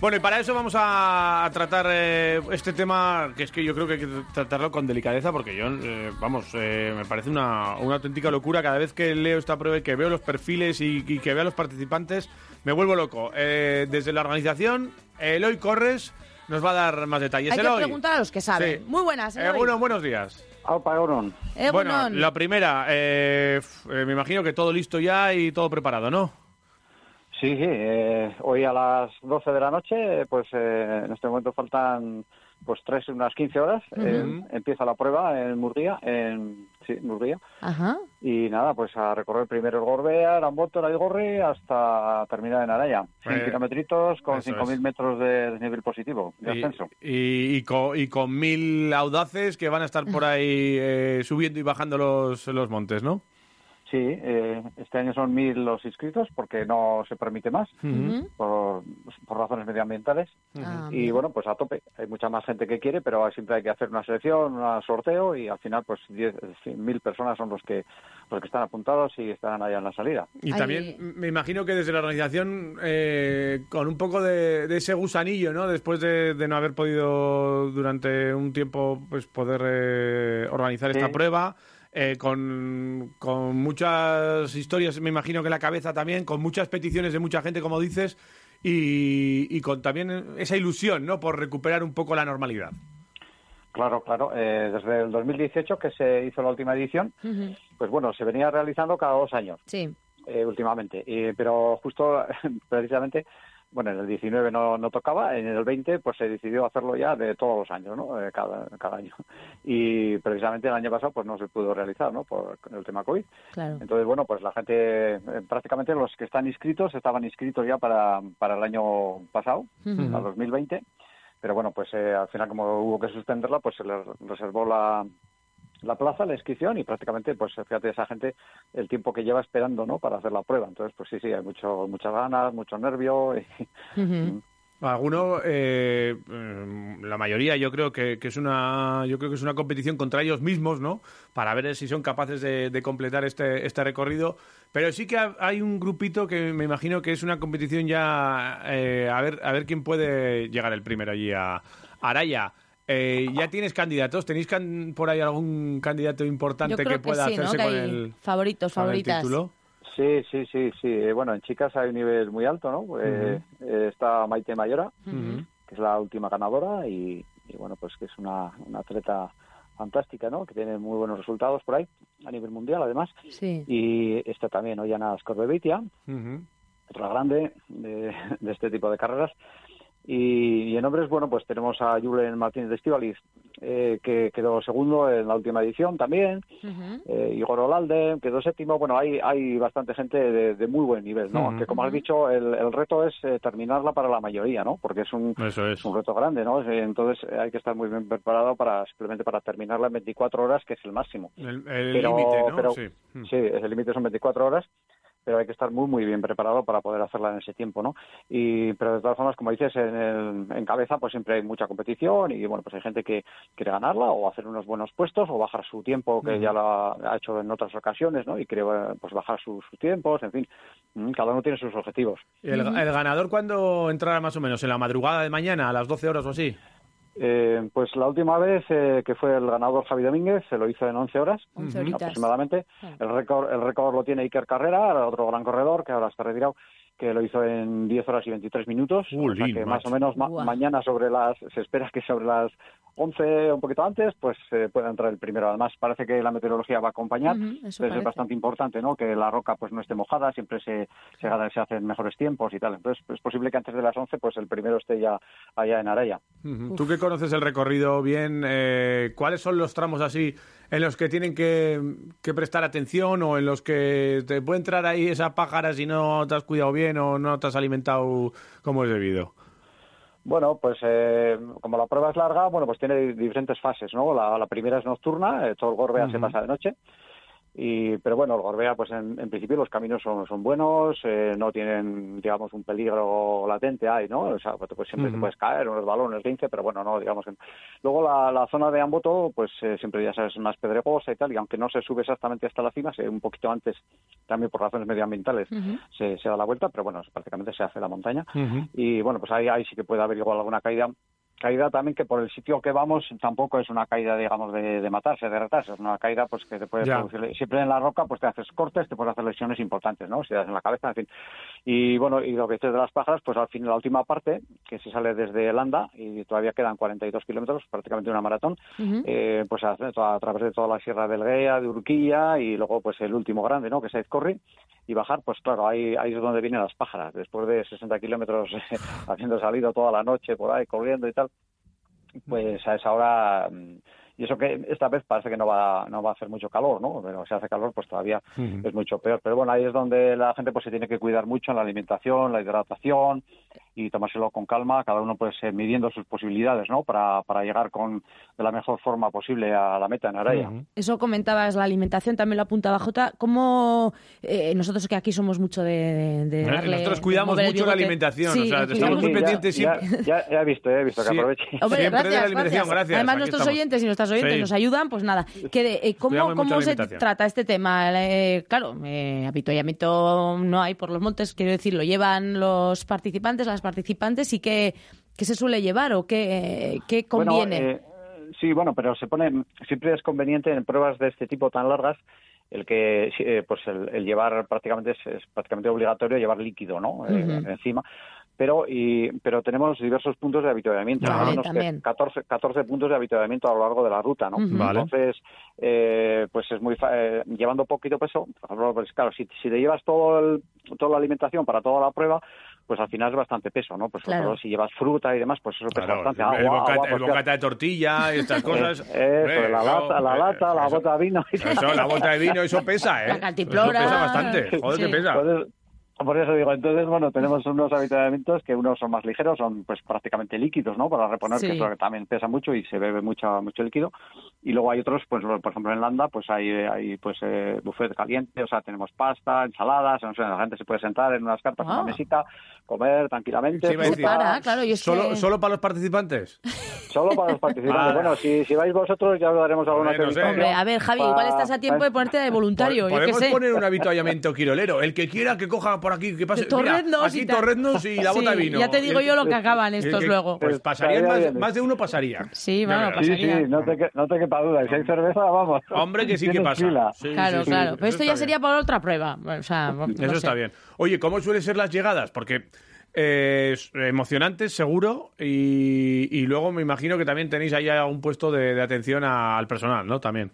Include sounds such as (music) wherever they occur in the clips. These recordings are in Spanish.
Bueno, y para eso vamos a, a tratar eh, este tema, que es que yo creo que hay que tratarlo con delicadeza, porque yo, eh, vamos, eh, me parece una, una auténtica locura. Cada vez que leo esta prueba y que veo los perfiles y, y que veo a los participantes, me vuelvo loco. Eh, desde la organización, Eloy Corres nos va a dar más detalles. Hay que Eloy. preguntar a los que saben. Sí. Muy buenas, Eh, Eloy. bueno, buenos días. Bueno, la primera, eh, me imagino que todo listo ya y todo preparado, ¿no? Sí, sí. eh, hoy a las 12 de la noche, pues eh, en este momento faltan pues tres, unas 15 horas. eh, empieza la prueba en Murguía, en sí, Murguía. Ajá. Y nada, pues a recorrer primero el Gorbea, Aramboto, la Igorri, hasta terminar en Araya. 100 Eh, kilometritos con eso 5.000 es. metros de desnivel positivo, de Y, ascenso. y, y con, y con mil audaces que van a estar por (laughs) ahí eh, subiendo y bajando los, los montes, ¿no? Sí, eh, este año son 1.000 los inscritos porque no se permite más por, por razones medioambientales. Ah, Y bueno, pues a tope. Hay mucha más gente que quiere, pero siempre hay que hacer una selección, un sorteo y al final pues 10, mil personas son los que los que están apuntados y están allá en la salida. Y también me imagino que desde la organización, eh, con un poco de, de ese gusanillo, ¿no? Después de, de no haber podido durante un tiempo pues poder eh, organizar esta prueba, eh, con, con muchas historias, me imagino que en la cabeza también, con muchas peticiones de mucha gente, como dices, y, y con también esa ilusión, ¿no? Por recuperar un poco la normalidad. Claro, claro. eh, desde el 2018 que se hizo la última edición, pues bueno, se venía realizando cada dos años Sí. eh, últimamente. Pero justo, (laughs) precisamente, bueno, en el 19 no, no tocaba, en el 20 pues se decidió hacerlo ya de todos los años, ¿no? Eh, cada, cada año. (laughs) Y precisamente el año pasado pues no se pudo realizar, ¿no? Por el tema COVID. Claro. Entonces, bueno, pues la gente, eh, prácticamente los que están inscritos estaban inscritos ya para, para el año pasado, Ujú. al 2020, pero bueno, pues eh, al final como hubo que suspenderla, pues se les reservó la, la plaza, la inscripción y prácticamente, pues fíjate esa gente el tiempo que lleva esperando, ¿no? Para hacer la prueba. Entonces, pues sí, sí, hay mucho, muchas ganas, mucho nervio. y- (laughs) Ujú. Alguno, eh, eh, la mayoría, yo creo que, que es una, yo creo que es una competición contra ellos mismos, ¿no? Para ver si son capaces de, de completar este, este recorrido. Pero sí que ha- hay un grupito que me imagino que es una competición ya eh, a ver, a ver quién puede llegar el primero allí a Araya. Eh, ¿Ya tienes candidatos? ¿Tenéis can- por ahí algún candidato importante que pueda hacerse Que con el, favoritos, con el favoritas. título? Sí, sí, sí, sí. Eh, Bueno, en chicas hay un nivel muy alto, ¿no? Eh, eh, está Maite Mayora, que es la última ganadora y, y bueno, pues que es una, una atleta fantástica, ¿no? Que tiene muy buenos resultados por ahí, a nivel mundial además. Sí. Y está también Ollana Scorbevitia, Ujú. otra grande de, de este tipo de carreras. Y, y en hombres, bueno, pues tenemos a Julen Martínez de Estivaliz, eh, que quedó segundo en la última edición también. Eh, Igor Olalde quedó séptimo. Bueno, hay, hay bastante gente de, de muy buen nivel, ¿no? Ujú. Aunque, como has dicho, el, el reto es eh, terminarla para la mayoría, ¿no? Porque es un, Eso es. es un reto grande, ¿no? Eh, Entonces eh, hay que estar muy bien preparado para simplemente para terminarla en 24 horas, que es el máximo. El límite, ¿no? pero- sí. Sí, el límite son 24 horas, pero hay que estar muy, muy bien preparado para poder hacerla en ese tiempo, ¿no? Y, pero de todas formas, como dices, en, el- en cabeza pues siempre hay mucha competición y, bueno, pues hay gente que quiere ganarla o hacer unos buenos puestos o bajar su tiempo, que ya lo ha, ha hecho en otras ocasiones, ¿no? Y quiere pues bajar sus, sus tiempos, en fin, mm, cada uno tiene sus objetivos. ¿Y el, el ganador cuándo entrará más o menos? ¿En la madrugada de mañana, a las 12 horas o así? Eh, pues la última vez eh, que fue el ganador Javi Domínguez, se lo hizo en 11 horas. Aproximadamente. El récord, el récord lo tiene Iker Carrera, otro gran corredor que ahora está retirado, que lo hizo en 10 horas y 23 minutos. O sea que más o menos ma- mañana sobre las, se espera que sobre las 11 o un poquito antes, pues eh, pueda entrar el primero. Además, parece que la meteorología va a acompañar. Entonces parece. es bastante importante, ¿no? Que la roca pues no esté mojada, siempre se, se, se hacen mejores tiempos y tal. Entonces es posible que antes de las 11 pues el primero esté ya allá en Araya. Tú que conoces el recorrido bien, eh, ¿cuáles son los tramos así en los que tienen que, que prestar atención o en los que te puede entrar ahí esa pájara si no te has cuidado bien o no te has alimentado como es debido? Bueno, pues eh, como la prueba es larga, bueno, pues tiene diferentes fases, ¿no? La, la primera es nocturna, eh, todo el Gorbea se pasa de noche. Y, pero bueno, el Gorbea, pues en, en principio los caminos son, son buenos, eh, no tienen, digamos, un peligro latente, hay, ¿no? O sea, pues siempre te puedes caer, unos balones 15, pero bueno, no, digamos que... Luego la, la zona de Amboto, pues eh, siempre ya sabes, es más pedregosa y tal, y aunque no se sube exactamente hasta la cima, se, un poquito antes, también por razones medioambientales, se, se da la vuelta, pero bueno, prácticamente se hace la montaña. Y bueno, pues ahí, ahí sí que puede haber igual alguna caída. Caída también que por el sitio que vamos tampoco es una caída, digamos, de, de matarse, de retarse. Es una caída pues que te puede Ya. producir... Siempre en la roca pues te haces cortes, te puedes hacer lesiones importantes, ¿no? Si te das en la cabeza, en fin. Y bueno, y lo que dices de las pájaras, pues al fin la última parte, que se sale desde Landa y todavía quedan 42 kilómetros, prácticamente una maratón, Ujú. eh, pues a, a través de toda la Sierra del Guea, de Urquilla y luego pues el último grande, ¿no? Que es Aizcorri y bajar, pues claro, ahí, ahí es donde vienen las pájaras. Después de 60 kilómetros (laughs) habiendo salido toda la noche por ahí corriendo y tal, pues a esa hora mm, y eso que esta vez parece que no va no va a hacer mucho calor, ¿no? Pero si hace calor, pues todavía es mucho peor. Pero bueno, ahí es donde la gente pues se tiene que cuidar mucho en la alimentación, la hidratación y tomárselo con calma, cada uno pues eh, midiendo sus posibilidades, ¿no? Para, para llegar con de la mejor forma posible a la meta en Araya. Ujú. Eso comentabas, la alimentación también lo apuntaba Jota. ¿Cómo eh, nosotros que aquí somos mucho de, de Eh, darle- Nosotros de cuidamos el mucho la alimentación, Sí, o sea, estamos muy ya- pendientes ya, siempre. ya, ya he visto, ya he visto que aproveche. Hombre, Siempre de la gracias, alimentación, gracias. Además, Aquí nuestros estamos. oyentes y nuestras oyentes Sí. nos ayudan, pues nada. Que de- eh, ¿Cómo, cómo se trata este tema? Eh, claro, eh, avituallamiento no hay por los montes, quiero decir, lo llevan los participantes, las participantes, y qué, qué se suele llevar o qué, qué conviene. Bueno, eh, sí, bueno, pero se pone siempre es conveniente en pruebas de este tipo tan largas el que eh, pues el, el llevar prácticamente es, es prácticamente obligatorio llevar líquido, ¿no? Eh, encima. Pero y pero tenemos diversos puntos de habituallamiento, Vale, más o menos que también. 14, 14 puntos de habituallamiento a lo largo de la ruta, ¿no? Entonces, eh, pues es muy eh, llevando poquito peso, por ejemplo, pues claro, si, si te llevas todo el, toda la alimentación para toda la prueba, pues al final es bastante peso, ¿no? Pues sobre Claro. todo si llevas fruta y demás, pues eso pesa Claro, bastante. el, Agua, bocata, agua, el bocata de tortilla y (laughs) estas cosas. eh, Eso, Hombre, la eso, lata, la, eh, lata, la bota de vino. y. Eso, la bota de vino, eso pesa, ¿eh? La cantimplora. Eso pesa bastante. Joder, Sí. que pesa. Por eso digo, entonces, bueno, tenemos unos habituamientos que unos son más ligeros, son pues prácticamente líquidos, ¿no? Para reponer, Sí. que eso también pesa mucho y se bebe mucho, mucho líquido. Y luego hay otros, pues por ejemplo en Landa, pues hay, hay pues eh, buffet caliente, o sea, tenemos pasta, ensaladas, no sé, la gente se puede sentar en unas carpas, en Ah. una mesita, comer tranquilamente. Sí, iba a se decir, para, claro, y es ¿Solo, que- ¿Solo para los participantes? (laughs) Solo para los participantes. Ah. Bueno, si, si vais vosotros ya os daremos alguna Hombre, no sé. Hombre, a ver, Javi, igual estás a tiempo de ponerte de voluntario, yo qué Podemos sé. poner un (laughs) habituallamiento quirolero. El que quiera que coja por aquí, que pase. Mira, Torreznos aquí torreznos y la bota Sí, de vino. ya te digo yo lo que acaban estos luego. Pues pasarían Estaría más, más de uno pasaría. Sí, bueno, verás. Sí, pasaría. sí, no te, no te quepa duda. Si hay cerveza, vamos. Hombre, que sí que pasa. Sí, Claro, sí, sí, claro. Pero esto ya sería para otra prueba. O sea, no Eso sé. está bien. Oye, ¿cómo suelen ser las llegadas? Porque eh, es emocionantes, seguro, y, y luego me imagino que también tenéis ahí un puesto de, de atención a- al personal, ¿no? También.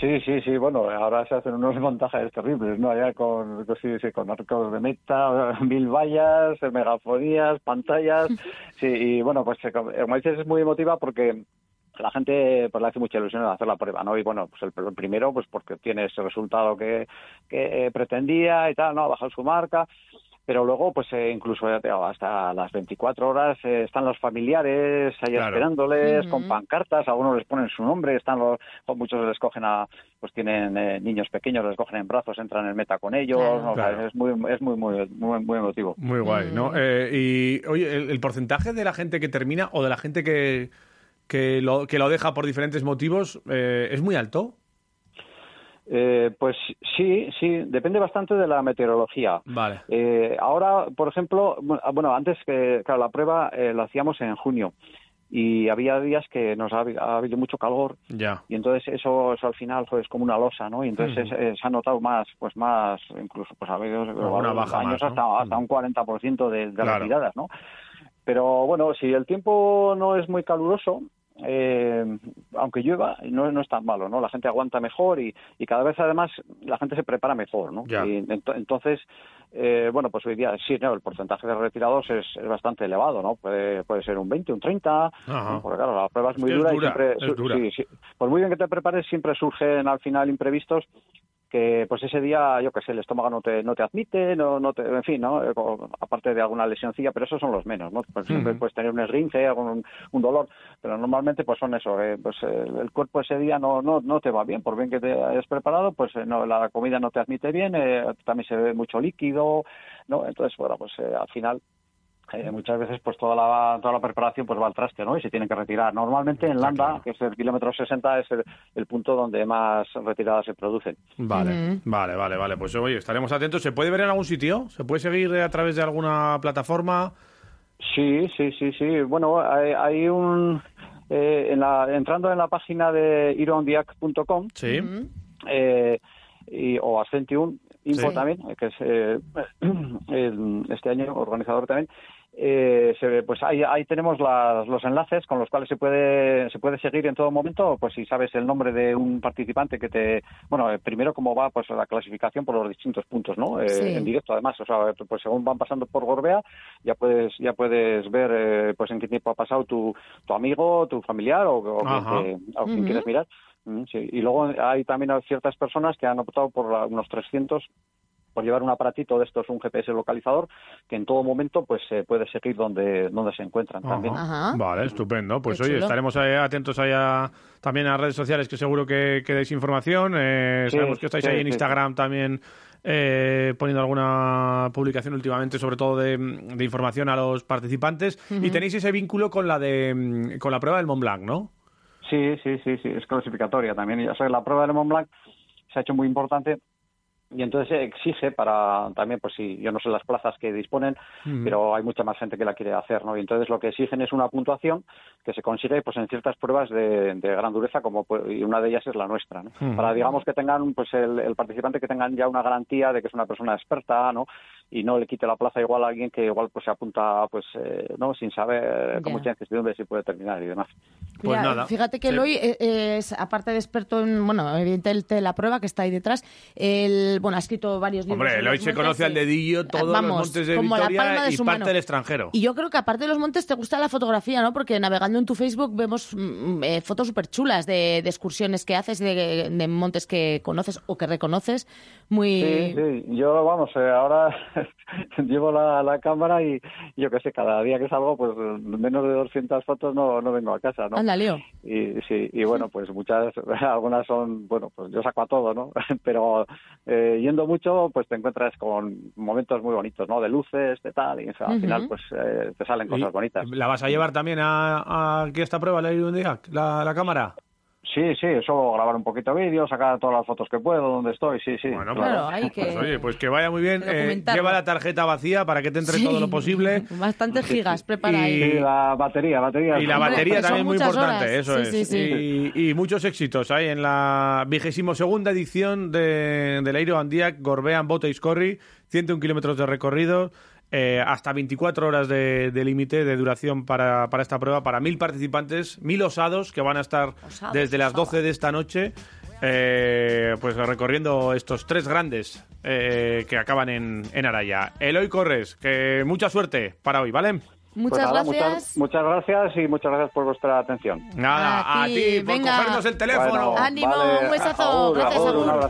Sí, sí, sí. Bueno, ahora se hacen unos (laughs) montajes terribles, ¿no? Allá con, con, sí, sí, con arcos de meta, (laughs) mil vallas, megafonías, pantallas. (laughs) Sí, y bueno, pues eh, como dices, es muy emotiva porque la gente pues le hace mucha ilusión hacer la prueba, ¿no? Y bueno, pues el, pr- el primero, pues porque tiene ese resultado que, que eh, pretendía y tal, ¿no? Ha bajado su marca. Pero luego, pues eh, incluso ya te digo, hasta las 24 horas eh, están los familiares ahí Claro. esperándoles con pancartas, algunos les ponen su nombre, están los, muchos les cogen a, pues tienen eh, niños pequeños, les cogen en brazos, entran en meta con ellos, Claro. ¿no? O sea, es muy, es muy, muy, muy, muy emotivo. Muy guay, ¿no? Mm. Eh, y, oye, el, el porcentaje de la gente que termina o de la gente que, que, lo, que lo deja por diferentes motivos eh, es muy alto. Eh, pues sí, sí, depende bastante de la meteorología. Vale. Eh, ahora, por ejemplo, bueno, bueno, antes que, claro, la prueba eh, la hacíamos en junio. y había días que nos ha, ha habido mucho calor Ya. y entonces eso, eso al final pues, es como una losa, ¿no? Y entonces es- se ha notado más, pues más, incluso pues ha habido años más, ¿no? hasta, un 40% de, de Claro. retiradas, ¿no? Pero bueno, si el tiempo no es muy caluroso, eh, aunque llueva, no, no es tan malo, ¿no? La gente aguanta mejor y, y cada vez además la gente se prepara mejor, ¿no? Ya. Y ento- entonces, eh, bueno, pues hoy día sí, ¿no? El porcentaje de retirados es, es bastante elevado, ¿no? Puede, puede ser un 20, un 30, Ajá. ¿no? porque claro, la prueba es muy es dura, dura, y siempre, dura. sí, sí. por muy bien que te prepares, siempre surgen al final imprevistos que pues ese día, yo qué sé, el estómago no te, no te admite, no, no te, en fin, ¿no? Eh, aparte de alguna lesioncilla, pero esos son los menos, ¿no? Pues siempre puedes tener un esguince, algún un dolor, pero normalmente pues son eso, eh, pues el cuerpo ese día no, no, no te va bien, por bien que te hayas preparado, pues eh, no, la comida no te admite bien, eh, también se ve mucho líquido, ¿no? Entonces, bueno, pues eh, al final eh, muchas veces pues toda la toda la preparación pues va al traste no y se tienen que retirar normalmente en Landa claro. que es el kilómetro 60 es el, el punto donde más retiradas se producen Vale, vale, vale, vale. Pues oye, estaremos atentos. ¿Se puede ver en algún sitio? ¿Se puede seguir a través de alguna plataforma? sí sí sí sí bueno hay, hay un eh, en la, entrando en la página de irondiac.com Sí. Eh, y, o Ascentium Info Sí. también, que es eh, (clears throat) el- este año organizador también. Eh, se ve, pues ahí, ahí tenemos las- los enlaces con los cuales se puede se puede seguir en todo momento pues si sabes el nombre de un participante que te bueno eh, primero cómo va pues la clasificación por los distintos puntos no Eh, Sí. en directo además o sea pues según van pasando por Gorbea ya puedes ya puedes ver eh, pues en qué tiempo ha pasado tu, tu amigo tu familiar o, o quien, te- o quien quieres mirar sí. Y luego hay también ciertas personas que han optado por la- unos 300 por llevar un aparatito de estos, un GPS localizador, que en todo momento pues se puede seguir donde, donde se encuentran también. Ajá. Vale, estupendo. Pues Qué oye, chulo. estaremos ahí atentos ahí a- también a redes sociales que seguro que, que dais información. Eh, Sí, sabemos que estáis sí, ahí en sí, Instagram también eh, poniendo alguna publicación últimamente, sobre todo de, de información a los participantes. Y tenéis ese vínculo con la de mm, con la prueba del Mont Blanc, ¿no? Sí, sí, sí, sí, es clasificatoria también. Ya sabes, la prueba del Mont Blanc se ha hecho muy importante y entonces exige para también, pues sí, yo no sé las plazas que disponen, pero hay mucha más gente que la quiere hacer, ¿no? Y entonces lo que exigen es una puntuación que se consigue pues en ciertas pruebas de, de gran dureza, como pues, y una de ellas es la nuestra, ¿no? Ujú. Para digamos que tengan, pues el, el participante que tengan ya una garantía de que es una persona experta, ¿no? Y no le quite la plaza igual a alguien que igual pues se apunta, pues, eh, ¿no? Sin saber con mucha incertidumbre si puede terminar y demás. Pues Mira, nada. Fíjate que Sí. Eloy eh, es, aparte de experto en, bueno, evidentemente la prueba que está ahí detrás, el, bueno, ha escrito varios libros. Hombre, Eloy se montes, conoce al sí. dedillo todos Vamos, los montes de como la palma de y su parte mano. del extranjero. Y yo creo que aparte de los montes te gusta la fotografía, ¿no? Porque navegando en tu Facebook vemos mm, eh, fotos súper chulas de, de excursiones que haces, de, de montes que conoces o que reconoces. Muy... Sí, sí. Yo, vamos, eh, ahora (laughs) llevo la, la cámara y yo qué sé, cada día que salgo, pues menos de 200 fotos no, no vengo a casa, ¿no? Anda, lío. Y sí, y bueno, pues muchas, (laughs) algunas son, bueno, pues yo saco a todo, ¿no? (laughs) Pero eh, yendo mucho, pues te encuentras con momentos muy bonitos, ¿no? De luces, de tal, y o sea, al final, pues eh, te salen cosas bonitas. ¿La vas a llevar también a, a aquí a esta prueba, la, la, la cámara? Sí, sí, eso, grabar un poquito de vídeo, sacar todas las fotos que puedo, donde estoy, sí, sí. Bueno, Claro, hay que... Pues oye, pues que vaya muy bien. Eh, lleva la tarjeta vacía para que te entre Sí. todo lo posible. (laughs) Bastantes gigas, prepara Y- ahí. Sí, la batería, batería. Y la batería también muy muchas importante, horas. eso Sí, es. sí, sí. Y, y muchos éxitos hay en la vigésimo segunda edición de, del Aero Andiac Gorbean Bote Iscorri, 101 kilómetros de recorrido, eh, hasta 24 horas de, de límite de duración para, para esta prueba, para mil participantes, mil osados que van a estar Osados, desde las osadas. 12 de esta noche. eh, pues recorriendo estos tres grandes eh, que acaban en, en Araya. Eloy Corres, que mucha suerte para hoy, ¿vale? Pues Muchas nada, gracias. Muchas, muchas gracias y muchas gracias por vuestra atención. Nada, A a ti, ti, por venga. cogernos el teléfono. Bueno, Ánimo, vale, un besazo, agur, gracias, agur, agur. Un abrazo.